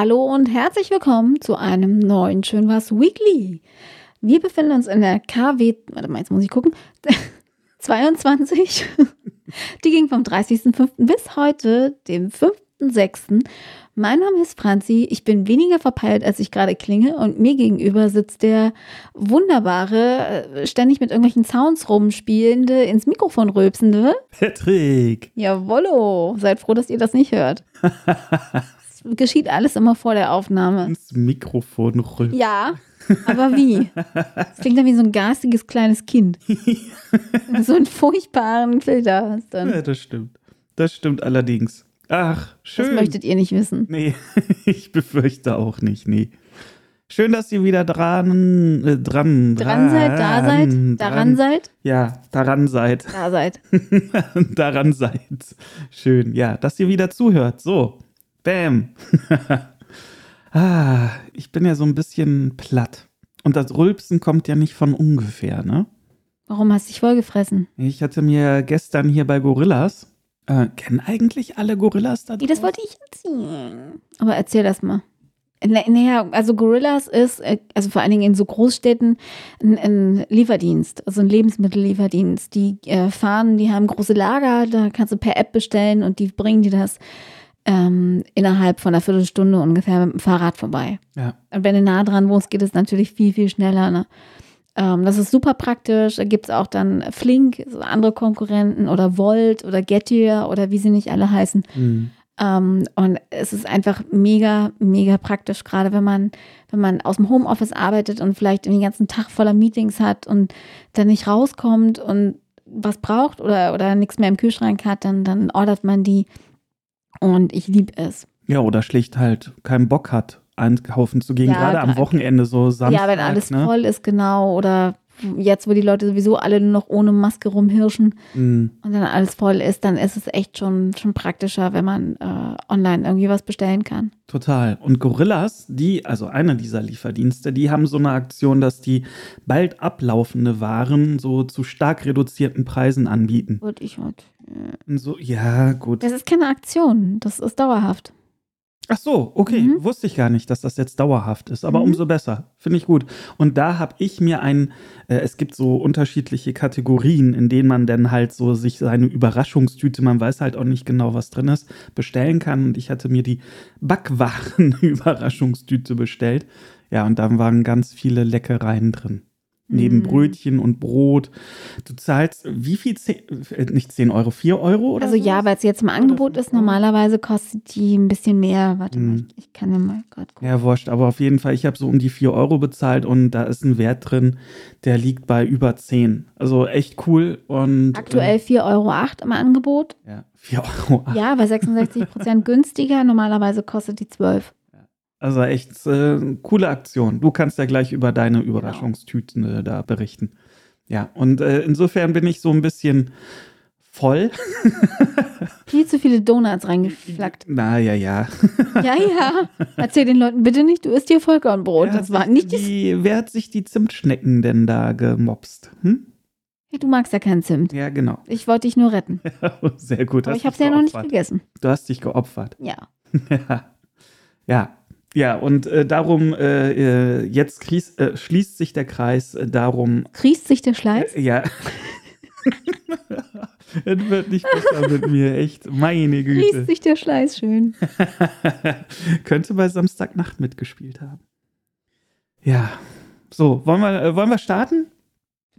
Hallo und herzlich willkommen zu einem neuen Schön was Weekly. Wir befinden uns in der KW, warte mal, jetzt muss ich gucken, 22. Die ging vom 30.05. bis heute, dem 5.06. Mein Name ist Franzi. Ich bin weniger verpeilt, als ich gerade klinge. Und mir gegenüber sitzt der wunderbare, äh, ständig mit irgendwelchen Sounds rumspielende, ins Mikrofon rülpsende. Patrick. Jawollo. Seid froh, dass ihr das nicht hört. Es geschieht alles immer vor der Aufnahme. Ins Mikrofon rülpsen. Ja, aber wie? Das klingt dann wie so ein garstiges kleines Kind. so einen furchtbaren Filter hast dann. Ja, das stimmt. Das stimmt allerdings. Ach, schön. Das möchtet ihr nicht wissen. Nee, ich befürchte auch nicht, nee. Schön, dass ihr wieder dran, äh, dran, Dran seid, da seid, dran- daran seid, Ja, daran seid. da seid. daran seid. Schön, ja, dass ihr wieder zuhört. So, bam. ah, ich bin ja so ein bisschen platt. Und das Rülpsen kommt ja nicht von ungefähr, ne? Warum hast du dich vollgefressen? Ich hatte mir gestern hier bei Gorillas, äh, kennen eigentlich alle Gorillas da Nee, das wollte ich erzählen. Aber erzähl das mal. Na- Naja, also Gorillas ist, äh, also vor allen Dingen in so Großstädten, ein, ein Lieferdienst, also ein Lebensmittellieferdienst. Die äh, fahren, die haben große Lager, da kannst du per App bestellen und die bringen dir das ähm, innerhalb von einer Viertelstunde ungefähr mit dem Fahrrad vorbei. Ja, Und wenn du nah dran wohnst, geht es natürlich viel, viel schneller. Ne? Ähm, das ist super praktisch. Da gibt es auch dann Flink, so andere Konkurrenten oder Volt oder Getir oder wie sie nicht alle heißen. hm. Ähm, und es ist einfach mega, mega praktisch, gerade wenn man, wenn man aus dem Homeoffice arbeitet und vielleicht den ganzen Tag voller Meetings hat und dann nicht rauskommt und was braucht oder, oder nichts mehr im Kühlschrank hat, dann, dann ordert man die. Und ich liebe es. ja, oder schlicht halt keinen Bock hat, einkaufen zu gehen, Ja, gerade am Wochenende so Samstag. ja, wenn alles ne? voll ist, genau. Oder jetzt, wo die Leute sowieso alle nur noch ohne Maske rumhirschen Hm. und dann alles voll ist, dann ist es echt schon, schon praktischer, wenn man äh, online irgendwie was bestellen kann. Total. Und Gorillas, die, also einer dieser Lieferdienste, die haben so eine Aktion, dass die bald ablaufende Waren so zu stark reduzierten Preisen anbieten. Und ich Und so, ja, gut. Das ist keine Aktion, das ist dauerhaft. Ach so, okay. Mhm. Wusste ich gar nicht, dass das jetzt dauerhaft ist, aber Mhm. umso besser. Finde ich gut. Und da habe ich mir ein, äh, es gibt so unterschiedliche Kategorien, in denen man dann halt so sich seine Überraschungstüte, man weiß halt auch nicht genau, was drin ist, bestellen kann. Und ich hatte mir die Backwaren-Überraschungstüte bestellt. Ja, und da waren ganz viele Leckereien drin. Neben Mhm. Brötchen und Brot. Du zahlst wie viel? Zehn, äh, nicht 10 Euro, 4 Euro oder Also so? ja, weil es jetzt im Angebot ist, normalerweise kostet die ein bisschen mehr. Warte mal, Mhm. ich, kann ja mal gerade gucken. Ja, wurscht, aber auf jeden Fall, ich habe so um die 4 Euro bezahlt und da ist ein Wert drin, der liegt bei über 10. Also echt cool und. Aktuell 4,08 Euro im Angebot. Äh, ja, 4 Euro. Ja, bei 66 Prozent günstiger. Normalerweise kostet die 12. Also echt äh, coole Aktion. Du kannst ja gleich über Genau. deine Überraschungstüten äh, da berichten. Ja, und äh, insofern bin ich so ein bisschen voll. Viel zu viele Donuts reingeflackt. Na ja, ja. Ja, ja. Erzähl den Leuten bitte nicht, du isst hier Vollkornbrot. Wer das war nicht die. die. Wer hat sich die Zimtschnecken denn da gemobst? Hm? Hey, du magst ja keinen Zimt. Ja, genau. Ich wollte dich nur retten. Sehr gut. Aber ich habe es ja noch nicht gegessen. Du hast dich geopfert. Ja. Ja. Ja. Ja, und äh, darum, äh, äh, jetzt kries, äh, schließt sich der Kreis äh, darum, Kriest sich der Schleiß? ja. Es wird nicht besser mit mir, echt. Meine Kriest Güte. sich der Schleiß schön. Könnte bei Samstagnacht mitgespielt haben. Ja. So, wollen wir, wollen wir starten?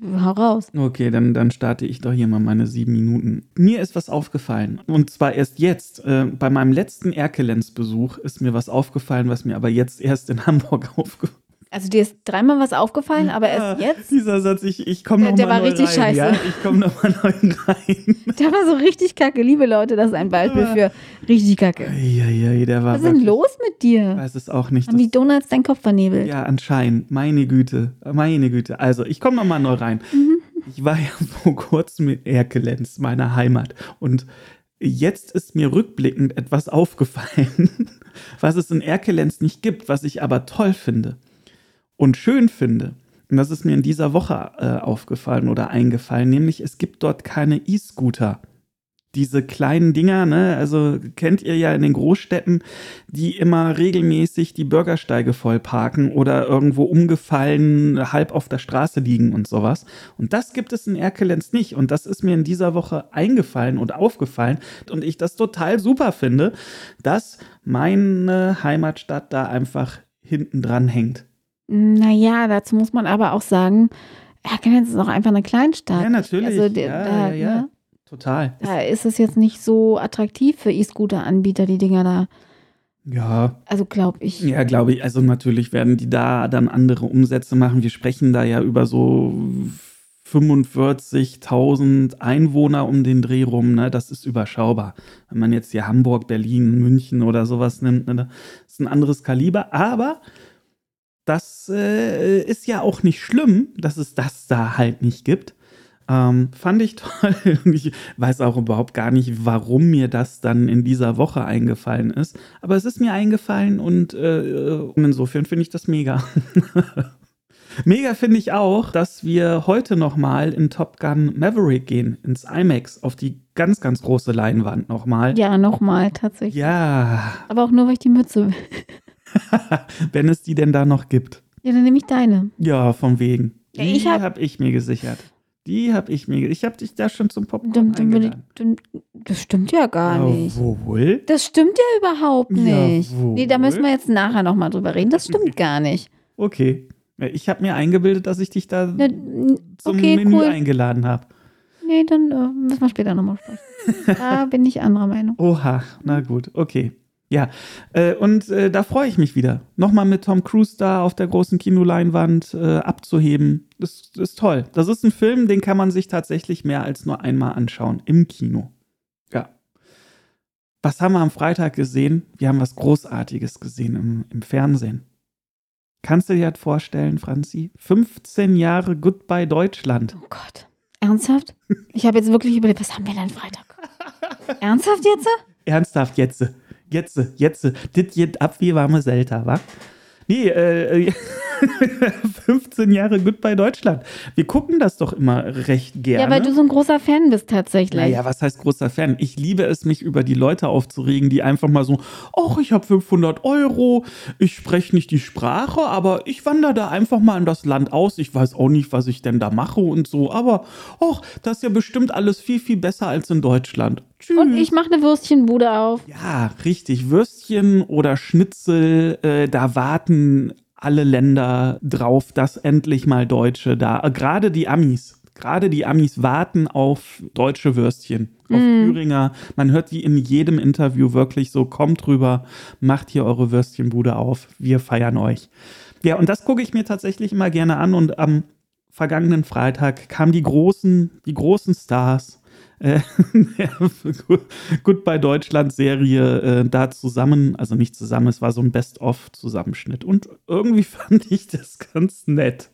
Hau raus. Okay, dann, dann starte ich doch hier mal meine sieben Minuten. Mir ist was aufgefallen. Und zwar erst jetzt. Äh, bei meinem letzten Erkelenz-Besuch ist mir was aufgefallen, was mir aber jetzt erst in Hamburg aufgefallen Also dir ist dreimal was aufgefallen, aber erst jetzt? Dieser Satz, ich, ich komme Der- noch der mal war neu richtig rein. scheiße. Ja, ich komme noch mal neu rein. Der war so richtig kacke. Liebe Leute, das ist ein Beispiel für richtig kacke. Eieiei, der war Was ist denn los mit Ich dir? weiß es auch nicht. Haben die Donuts deinen Kopf vernebelt? ja, anscheinend. Meine Güte. Meine Güte. Also, ich komme noch mal neu rein. Mhm. Ich war ja vor kurzem in Erkelenz, meiner Heimat. Und jetzt ist mir rückblickend etwas aufgefallen, was es in Erkelenz nicht gibt, was ich aber toll finde und schön finde. Und das ist mir in dieser Woche äh, aufgefallen oder eingefallen, nämlich es gibt dort keine E-Scooter. diese kleinen Dinger, ne, also kennt ihr ja in den Großstädten, die immer regelmäßig die Bürgersteige voll parken oder irgendwo umgefallen halb auf der Straße liegen und sowas. Und das gibt es in Erkelenz nicht. Und das ist mir in dieser Woche eingefallen und aufgefallen. Und ich das total super finde, dass meine Heimatstadt da einfach hinten dran hängt. Naja, dazu muss man aber auch sagen, Erkelenz ist auch einfach eine Kleinstadt. Ja, natürlich. Also, ja, da, ja, ja. Ne? Total. Da ist es jetzt nicht so attraktiv für E-Scooter-Anbieter, die Dinger da. Ja. Also glaube ich. Ja, glaube ich. Also natürlich werden die da dann andere Umsätze machen. Wir sprechen da ja über so 45.000 Einwohner um den Dreh rum. Ne? Das ist überschaubar. Wenn man jetzt hier Hamburg, Berlin, München oder sowas nimmt, ne? das ist ein anderes Kaliber. Aber das äh, ist ja auch nicht schlimm, dass es das da halt nicht gibt. Ähm, fand ich toll. ich weiß auch überhaupt gar nicht, warum mir das dann in dieser Woche eingefallen ist. Aber es ist mir eingefallen und äh, insofern finde ich das mega. mega finde ich auch, dass wir heute nochmal in Top Gun Maverick gehen, ins IMAX, auf die ganz, ganz große Leinwand nochmal. Ja, nochmal tatsächlich. Ja. Aber auch nur, weil ich die Mütze will. Wenn es die denn da noch gibt. Ja, dann nehme ich deine. Ja, von wegen. Ja, Die ich hab- habe ich mir gesichert. Die habe ich mir. Ich habe dich da schon zum Popcorn ich, eingeladen. dann, das stimmt ja gar nicht. Jawohl. Das stimmt ja überhaupt nicht. Jawohl. Nee, da müssen wir jetzt nachher nochmal drüber reden. Das stimmt gar nicht. Okay. Ja, Ich habe mir eingebildet, dass ich dich da n- zum okay, Menü cool. eingeladen habe. Nee, dann äh, müssen wir später nochmal sprechen. Da bin ich anderer Meinung. Oha, na gut, okay. Ja, äh, und äh, da freue ich mich wieder. Nochmal mit Tom Cruise da auf der großen Kinoleinwand äh, abzuheben. Das, das ist toll. Das ist ein Film, den kann man sich tatsächlich mehr als nur einmal anschauen. Im Kino. Ja. Was haben wir am Freitag gesehen? Wir haben was Großartiges gesehen im, im Fernsehen. Kannst du dir das vorstellen, Franzi? 15 Jahre Goodbye Deutschland. Oh Gott. Ernsthaft? Ich habe jetzt wirklich überlegt, was haben wir denn Freitag? Ernsthaft jetzt? Ernsthaft, jetzt, jetzt, jetzt, dit geht ab wie warme Selta, wa? Nee, äh, 15 Jahre Goodbye Deutschland. Wir gucken das doch immer recht gerne. Ja, weil du so ein großer Fan bist tatsächlich. naja, was heißt großer Fan? Ich liebe es, mich über die Leute aufzuregen, die einfach mal so, ach, ich habe 500 Euro, ich spreche nicht die Sprache, aber ich wandere da einfach mal in das Land aus. Ich weiß auch nicht, was ich denn da mache und so, aber, ach, das ist ja bestimmt alles viel, viel besser als in Deutschland. Tschüss. Und ich mache eine Würstchenbude auf. Ja, richtig. Würstchen oder Schnitzel, äh, da warten alle Länder drauf, dass endlich mal Deutsche da, äh, gerade die Amis, gerade die Amis warten auf deutsche Würstchen, auf Thüringer. Man hört die in jedem Interview wirklich so, kommt rüber, macht hier eure Würstchenbude auf, wir feiern euch. Ja, und das gucke ich mir tatsächlich immer gerne an und am vergangenen Freitag kamen die großen, die großen Stars äh, Goodbye Deutschland Serie äh, da zusammen, also nicht zusammen, es war so ein Best-of-Zusammenschnitt und irgendwie fand ich das ganz nett.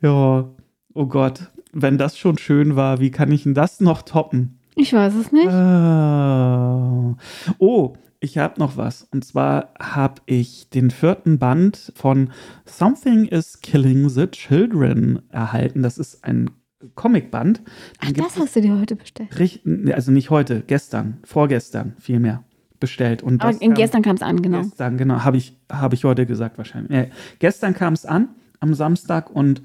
Ja, oh Gott, wenn das schon schön war, wie kann ich denn das noch toppen? Ich weiß es nicht. Ah. Oh, ich habe noch was. Und zwar habe ich den vierten Band von Something is Killing the Children erhalten. Das ist ein Comicband. Den Ach, das hast du dir heute bestellt. es richt- Also nicht heute, gestern, vorgestern vielmehr bestellt. Und Aber kam- gestern kam es an, genau. Gestern, genau, habe ich, hab ich heute gesagt wahrscheinlich. Äh, gestern kam es an, am Samstag, und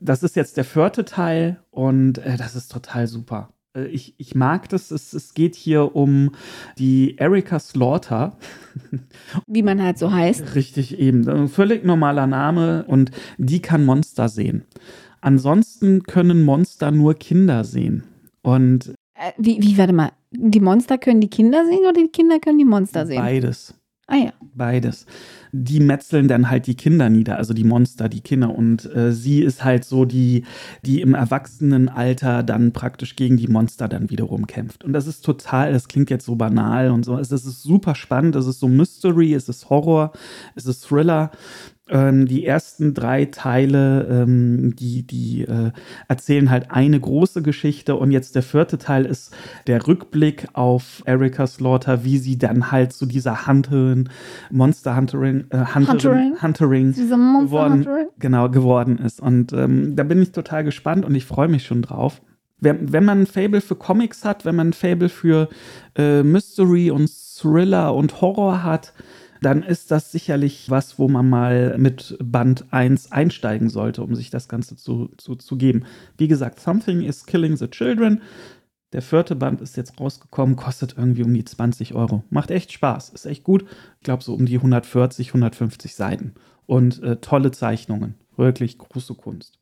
das ist jetzt der vierte Teil und äh, das ist total super. Äh, ich, ich mag das. Es, es geht hier um die Erika Slaughter. Wie man halt so heißt. Richtig eben. Ein völlig normaler Name und die kann Monster sehen. Ansonsten können Monster nur Kinder sehen. Und Äh, wie, wie, warte mal. Die Monster können die Kinder sehen oder die Kinder können die Monster sehen? beides. Ah ja. Beides. Die metzeln dann halt die Kinder nieder, also die Monster, die Kinder. Und äh, sie ist halt so die, die im Erwachsenenalter dann praktisch gegen die Monster dann wiederum kämpft. Und das ist total, das klingt jetzt so banal und so. Es es ist super spannend, es ist so Mystery, es ist Horror, es ist Thriller. Ähm, die ersten drei Teile, ähm, die, die äh, erzählen halt eine große Geschichte und jetzt der vierte Teil ist der Rückblick auf Erika Slaughter, wie sie dann halt zu dieser Hunterin, Monster Hunterin, äh, Hunterin, Hunterin. Hunterin Diese Monster geworden, Hunter. genau, geworden ist. Und ähm, da bin ich total gespannt und ich freue mich schon drauf. wenn, wenn man ein Fable für Comics hat, wenn man ein Fable für äh, Mystery und Thriller und Horror hat, dann ist das sicherlich was, wo man mal mit Band 1 einsteigen sollte, um sich das Ganze zu, zu, zu geben. Wie gesagt, Something is Killing the Children. Der vierte Band ist jetzt rausgekommen, kostet irgendwie um die 20 Euro. Macht echt Spaß, ist echt gut. Ich glaube, so um die 140, 150 Seiten. Und äh, tolle Zeichnungen. Wirklich große Kunst.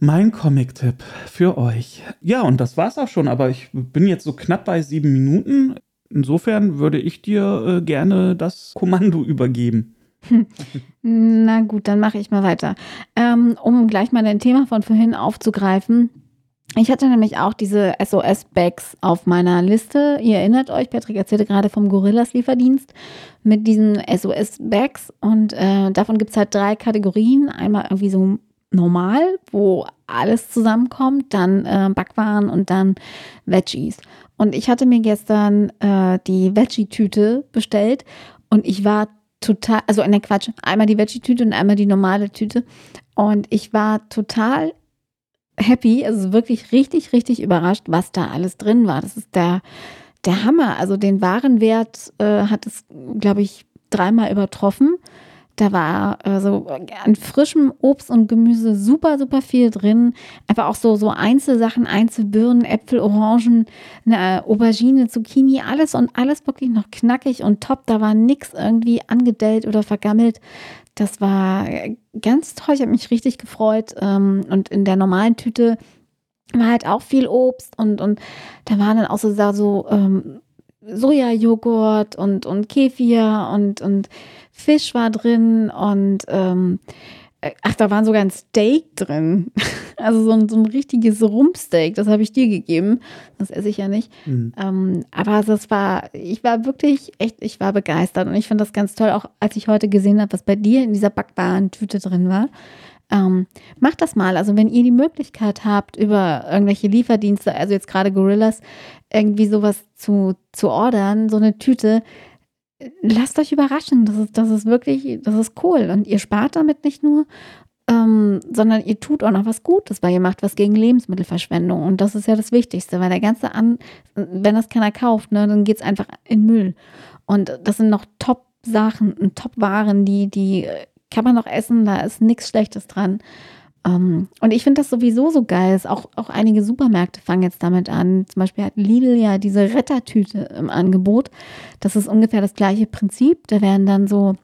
Mein Comic-Tipp für euch. Ja, und das war's auch schon, aber ich bin jetzt so knapp bei sieben Minuten. Insofern würde ich dir äh, gerne das Kommando übergeben. Na gut, dann mache ich mal weiter. Ähm, um gleich mal ein Thema von vorhin aufzugreifen. Ich hatte nämlich auch diese SOS-Bags auf meiner Liste. Ihr erinnert euch, Patrick erzählte gerade vom Gorillas-Lieferdienst mit diesen SOS-Bags. Und äh, davon gibt es halt drei Kategorien. Einmal irgendwie so normal, wo alles zusammenkommt, dann äh, Backwaren und dann Veggies. Und ich hatte mir gestern äh, die Veggie-Tüte bestellt und ich war total, also in der Quatsch, einmal die Veggie-Tüte und einmal die normale Tüte. Und ich war total happy, also wirklich richtig, richtig überrascht, was da alles drin war. Das ist der, der Hammer. Also den Warenwert äh, hat es, glaube ich, dreimal übertroffen. Da war äh, so an frischem Obst und Gemüse super, super viel drin. Einfach auch so, so Einzelsachen, Einzelbirnen, Äpfel, Orangen, eine Aubergine, Zucchini, alles und alles wirklich noch knackig und top. Da war nichts irgendwie angedellt oder vergammelt. Das war ganz toll. Ich habe mich richtig gefreut. Ähm, und in der normalen Tüte war halt auch viel Obst und, und da waren dann auch so, so ähm, Sojajoghurt und, und Kefir und, und Fisch war drin und ähm, äh, ach, da war sogar ein Steak drin. Also so ein, so ein richtiges Rumpsteak, das habe ich dir gegeben. Das esse ich ja nicht. Mhm. Ähm, aber das war, ich war wirklich echt, ich war begeistert und ich fand das ganz toll, auch als ich heute gesehen habe, was bei dir in dieser backbaren Tüte drin war. Ähm, macht das mal. Also wenn ihr die Möglichkeit habt, über irgendwelche Lieferdienste, also jetzt gerade Gorillas, irgendwie sowas zu, zu ordern, so eine Tüte, lasst euch überraschen. Das ist, das ist wirklich, das ist cool. Und ihr spart damit nicht nur, ähm, sondern ihr tut auch noch was Gutes, weil ihr macht was gegen Lebensmittelverschwendung. Und das ist ja das Wichtigste, weil der ganze An, wenn das keiner kauft, ne, dann geht es einfach in Müll. Und das sind noch Top-Sachen Top-Waren, die, die kann man noch essen, da ist nichts Schlechtes dran. Um, ähm, und ich finde das sowieso so geil. Auch, auch einige Supermärkte fangen jetzt damit an. Zum Beispiel hat Lidl ja diese Rettertüte im Angebot. Das ist ungefähr das gleiche Prinzip. Da werden dann so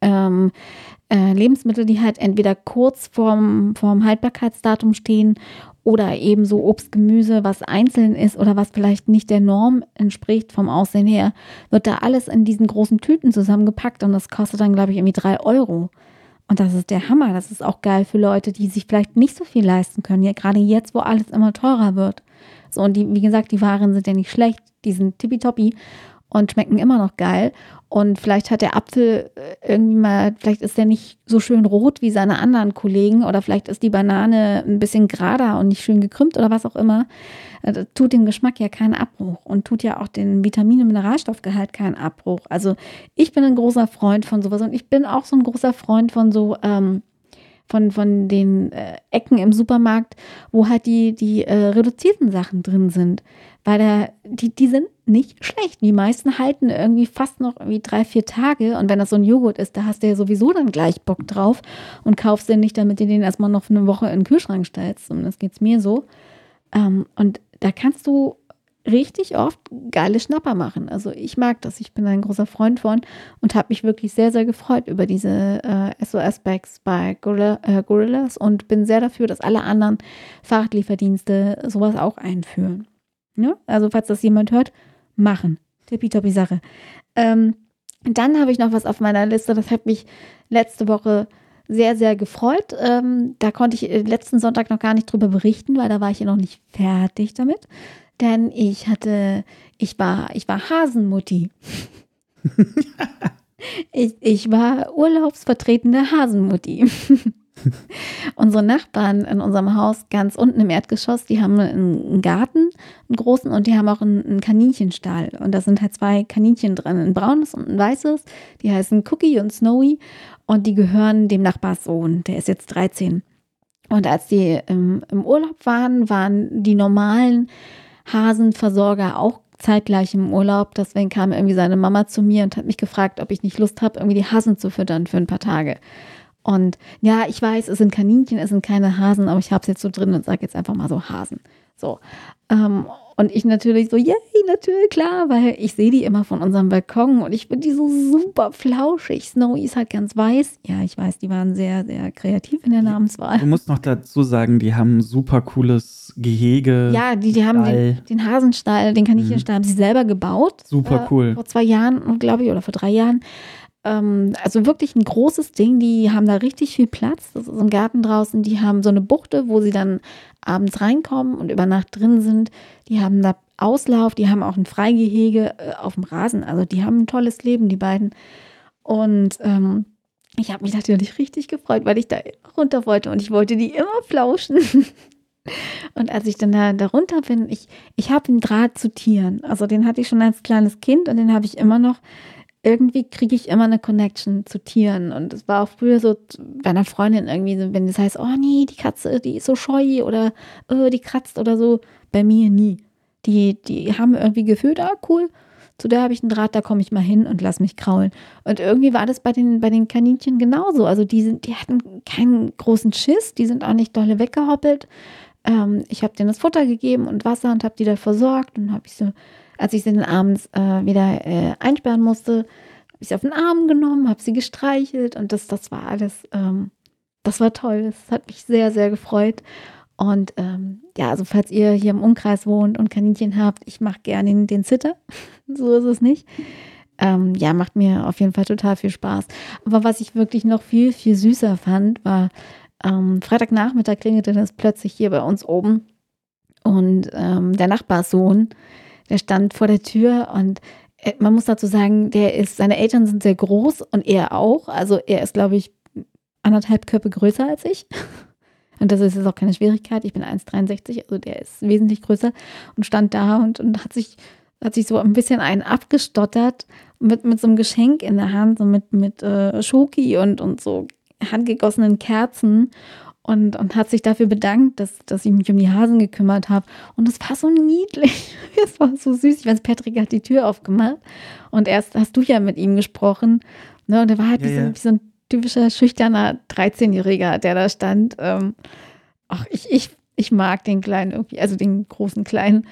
ähm, äh, Lebensmittel, die halt entweder kurz vorm, vorm Haltbarkeitsdatum stehen oder eben so Obst, Gemüse, was einzeln ist oder was vielleicht nicht der Norm entspricht vom Aussehen her, wird da alles in diesen großen Tüten zusammengepackt und das kostet dann, glaube ich, irgendwie drei Euro. Und das ist der Hammer. Das ist auch geil für Leute, die sich vielleicht nicht so viel leisten können. Ja, gerade jetzt, wo alles immer teurer wird. So, und die, wie gesagt, die Waren sind ja nicht schlecht. Die sind tippitoppi und schmecken immer noch geil. Und vielleicht hat der Apfel äh, irgendwie mal, vielleicht ist der nicht so schön rot wie seine anderen Kollegen oder vielleicht ist die Banane ein bisschen gerader und nicht schön gekrümmt oder was auch immer. Äh, das tut dem Geschmack ja keinen Abbruch und tut ja auch den Vitamin- und Mineralstoffgehalt keinen Abbruch. Also ich bin ein großer Freund von sowas und ich bin auch so ein großer Freund von so ähm, von, von den äh, Ecken im Supermarkt, wo halt die, die äh, reduzierten Sachen drin sind. Weil da, die, die sind nicht schlecht. Die meisten halten irgendwie fast noch irgendwie drei, vier Tage. Und wenn das so ein Joghurt ist, da hast du ja sowieso dann gleich Bock drauf und kaufst den nicht, damit du den erstmal noch für eine Woche in den Kühlschrank stellst. Und das geht's mir so. Ähm, und da kannst du richtig oft geile Schnapper machen. Also ich mag das. Ich bin ein großer Freund von und habe mich wirklich sehr, sehr gefreut über diese äh, SOS-Bags bei Gorilla, äh, Gorillas und bin sehr dafür, dass alle anderen Fahrradlieferdienste sowas auch einführen. Ja? Also falls das jemand hört, machen. Tippitoppi Sache. Ähm, dann habe ich noch was auf meiner Liste, das hat mich letzte Woche sehr, sehr gefreut. Ähm, da konnte ich äh, letzten Sonntag noch gar nicht drüber berichten, weil da war ich ja noch nicht fertig damit denn ich hatte, ich war, ich war Hasenmutti. ich, ich war urlaubsvertretende Hasenmutti. Unsere Nachbarn in unserem Haus ganz unten im Erdgeschoss, die haben einen Garten, einen großen, und die haben auch einen, einen Kaninchenstall. Und da sind halt zwei Kaninchen drin, ein braunes und ein weißes. Die heißen Cookie und Snowy und die gehören dem Nachbarssohn, der ist jetzt 13. Und als die im, im Urlaub waren, waren die normalen Hasenversorger auch zeitgleich im Urlaub. Deswegen kam irgendwie seine Mama zu mir und hat mich gefragt, ob ich nicht Lust habe, irgendwie die Hasen zu füttern für ein paar Tage. Und ja, ich weiß, es sind Kaninchen, es sind keine Hasen, aber ich habe es jetzt so drin und sage jetzt einfach mal so Hasen. So. Ähm, und ich natürlich so, yay, natürlich, klar, weil ich sehe die immer von unserem Balkon und ich finde die so super flauschig. Snowy ist halt ganz weiß. Ja, ich weiß, die waren sehr, sehr kreativ in der Namenswahl. Du musst noch dazu sagen, die haben ein super cooles Gehege. Ja, die, die haben den, den, Hasenstall, den Kaninchenstall, mhm. haben sie selber gebaut. Super cool. Äh, vor zwei Jahren, glaube ich, oder vor drei Jahren. Ähm, also wirklich ein großes Ding. Die haben da richtig viel Platz. Das ist ein Garten draußen. Die haben so eine Buchte, wo sie dann abends reinkommen und über Nacht drin sind. Die haben da Auslauf, die haben auch ein Freigehege äh, auf dem Rasen. Also die haben ein tolles Leben, die beiden. Und ähm, ich habe mich natürlich richtig gefreut, weil ich da runter wollte und ich wollte die immer flauschen. Und als ich dann da, da runter bin, ich, ich habe einen Draht zu Tieren. Also den hatte ich schon als kleines Kind und den habe ich immer noch irgendwie kriege ich immer eine Connection zu Tieren. Und es war auch früher so bei einer Freundin irgendwie, wenn das heißt, oh nee, die Katze, die ist so scheu oder oh, die kratzt oder so. Bei mir nie. Die, die haben irgendwie gefühlt, ah, cool, zu der habe ich einen Draht, da komme ich mal hin und lass mich kraulen. Und irgendwie war das bei den, bei den Kaninchen genauso. Also die, sind, die hatten keinen großen Schiss, die sind auch nicht dolle weggehoppelt. Ähm, ich habe denen das Futter gegeben und Wasser und habe die da versorgt und habe ich so als ich sie dann abends äh, wieder äh, einsperren musste, habe ich sie auf den Arm genommen, habe sie gestreichelt und das, das war alles, ähm, das war toll. Das hat mich sehr, sehr gefreut. Und ähm, ja, also falls ihr hier im Umkreis wohnt und Kaninchen habt, ich mache gerne den, den Zitter. so ist es nicht. Ähm, ja, macht mir auf jeden Fall total viel Spaß. Aber was ich wirklich noch viel, viel süßer fand, war ähm, Freitagnachmittag klingelte das plötzlich hier bei uns oben. Und ähm, der Nachbarssohn, der stand vor der Tür und äh, man muss dazu sagen, der ist, seine Eltern sind sehr groß und er auch. Also er ist, glaube ich, anderthalb Köpfe größer als ich. Und das ist jetzt auch keine Schwierigkeit. Ich bin 1,63, also der ist wesentlich größer und stand da und, und hat sich hat sich so ein bisschen einen abgestottert mit, mit so einem Geschenk in der Hand, so mit, mit äh, Schoki und, und so handgegossenen Kerzen und, und hat sich dafür bedankt, dass, dass ich mich um die Hasen gekümmert habe. Und es war so niedlich. Es war so süß. Ich weiß, Patrick hat die Tür aufgemacht und erst hast du ja mit ihm gesprochen. Ne? Und er war halt ja, wie, so, ja. wie, so, ein typischer schüchterner 13-Jähriger, der da stand. Ähm, ach, ich, ich, ich mag den Kleinen irgendwie, also den großen Kleinen.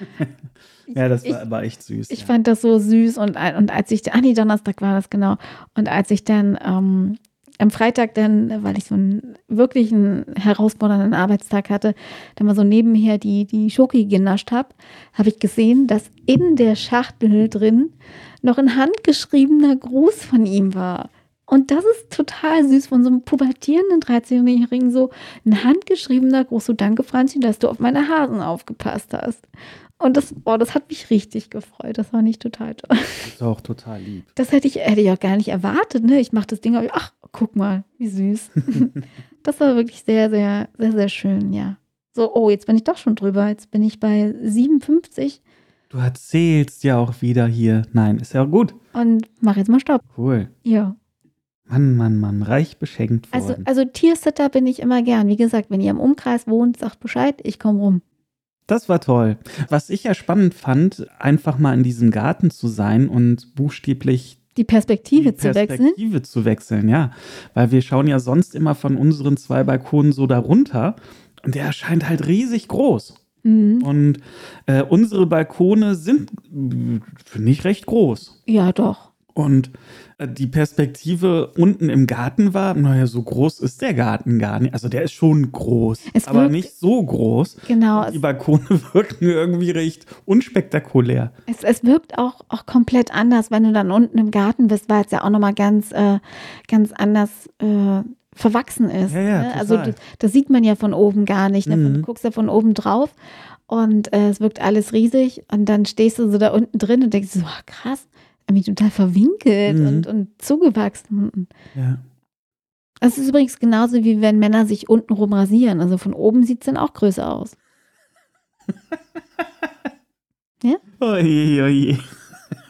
ja, das war aber echt süß. Ich ja. fand das so süß und, und als ich, ah nee, Donnerstag war das genau. Und als ich dann ähm, am Freitag dann, weil ich so einen wirklich einen herausfordernden Arbeitstag hatte, dann mal so nebenher die, die Schoki genascht habe, habe ich gesehen, dass in der Schachtel drin noch ein handgeschriebener Gruß von ihm war. Und das ist total süß von so einem pubertierenden 13-Jährigen, so ein handgeschriebener Gruß. So, danke, Franzi, dass du auf meine Hasen aufgepasst hast. Und das, oh, das hat mich richtig gefreut. Das war nicht total toll. Das ist auch total lieb. Das hätte ich, hätte ich auch gar nicht erwartet. Ne? Ich mache das Ding, ach, guck mal, wie süß. das war wirklich sehr, sehr, sehr, sehr schön, ja. So, oh, jetzt bin ich doch schon drüber. Jetzt bin ich bei 57. Du erzählst ja auch wieder hier. Nein, ist ja gut. Und mach jetzt mal Stopp. Cool. Ja. Mann, Mann, Mann, reich beschenkt also, worden. Also, also Tiersitter bin ich immer gern. Wie gesagt, wenn ihr im Umkreis wohnt, sagt Bescheid, ich komme rum. Das war toll. Was ich ja spannend fand, einfach mal in diesem Garten zu sein und buchstäblich die Perspektive, die Perspektive zu wechseln. Perspektive zu wechseln, ja. Weil wir schauen ja sonst immer von unseren zwei Balkonen so darunter und der erscheint halt riesig groß. Mhm. Und äh, unsere Balkone sind, finde ich, recht groß. Ja, doch. Und äh, die Perspektive unten im Garten war, naja, so groß ist der Garten gar nicht. Also der ist schon groß, es aber wirkt, nicht so groß. Genau. Die Balkone wirken irgendwie recht unspektakulär. Es, es wirkt auch, auch komplett anders, wenn du dann unten im Garten bist, weil es ja auch nochmal ganz, äh, ganz anders äh, verwachsen ist. Ja, ja, ne? Also das, das, sieht man ja von oben gar nicht. Ne? Mhm. Du guckst ja von oben drauf und äh, es wirkt alles riesig und dann stehst du so da unten drin und denkst so, krass, irgendwie total verwinkelt mhm. und, und zugewachsen. Ja. Das ist übrigens genauso wie wenn Männer sich untenrum rasieren. Also von oben sieht es dann auch größer aus. ja? Oje, oje.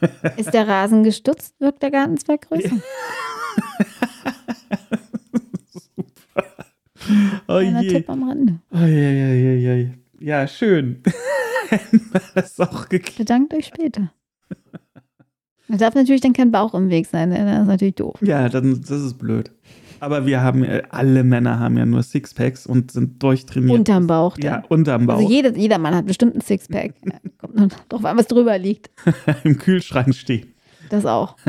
Ist der Rasen gestutzt, wirkt der Gartenzwerg größer. Super. Oh je. Tipp am Rande. Oh, je, je, je, je. Ja, schön. das ist auch geklärt. Bedankt euch später. Da darf natürlich dann kein Bauch im Weg sein, ne? das ist natürlich doof. Ja, dann, das ist blöd. Aber wir haben, äh, alle Männer haben ja nur Sixpacks und sind durchtrainiert. Unterm Bauch. Ja, Dann. unterm Bauch. Also jeder, jeder Mann hat bestimmt ein Sixpack. Ja, Kommt noch drauf an, was drüber liegt. Im Kühlschrank stehen. Das auch.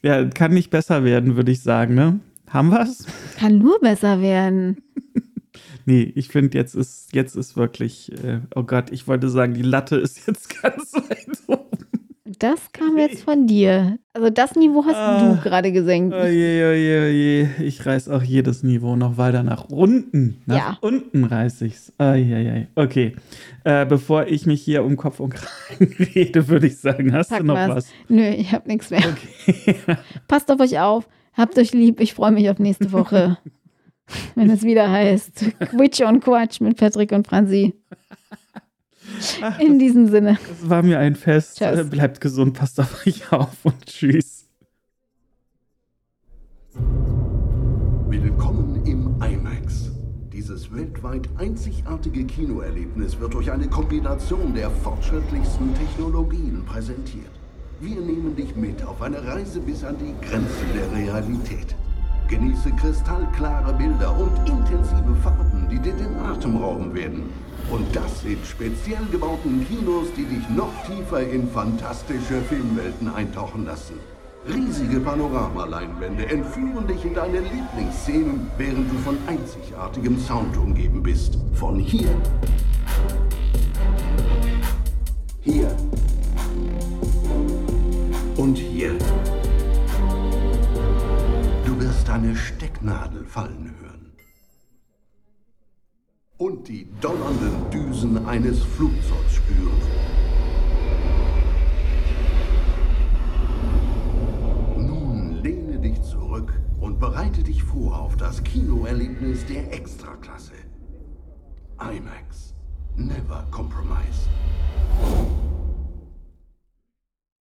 Ja, kann nicht besser werden, würde ich sagen, ne? Haben wir's? Kann nur besser werden. Nee, ich finde, jetzt ist, jetzt ist wirklich, äh, oh Gott, ich wollte sagen, die Latte ist jetzt ganz weit oben. Das kam jetzt von dir. Also das Niveau hast Ah. du gerade gesenkt. Oh je, oh je, oh je. Ich reiß auch jedes Niveau noch weiter nach unten. Nach Ja. unten reiß ich's. Oh je, je. Okay. Äh, bevor ich mich hier um Kopf und Kragen rede, würde ich sagen, hast Pack du noch mal's. was? Nö, ich hab nichts mehr. Okay. Passt auf euch auf. Habt euch lieb. Ich freue mich auf nächste Woche. wenn es wieder heißt Quitsch und Quatsch mit Patrick und Franzi. Ach, In diesem Sinne. das war mir ein Fest. Tschüss. Äh, Bleibt gesund, passt auf euch auf und tschüss. Willkommen im IMAX. Dieses weltweit einzigartige Kinoerlebnis wird durch eine Kombination der fortschrittlichsten Technologien präsentiert. Wir nehmen dich mit auf eine Reise bis an die Grenzen der Realität. Genieße kristallklare Bilder und intensive Farben, die dir den Atem rauben werden. Und das in speziell gebauten Kinos, die dich noch tiefer in fantastische Filmwelten eintauchen lassen. Riesige Panoramaleinwände entführen dich in deine Lieblingsszenen, während du von einzigartigem Sound umgeben bist. Von hier, hier und hier. Wirst eine Stecknadel fallen hören. Und die donnernden Düsen eines Flugzeugs spüren. Nun lehne dich zurück und bereite dich vor auf das Kinoerlebnis der Extraklasse. IMAX. Never compromise.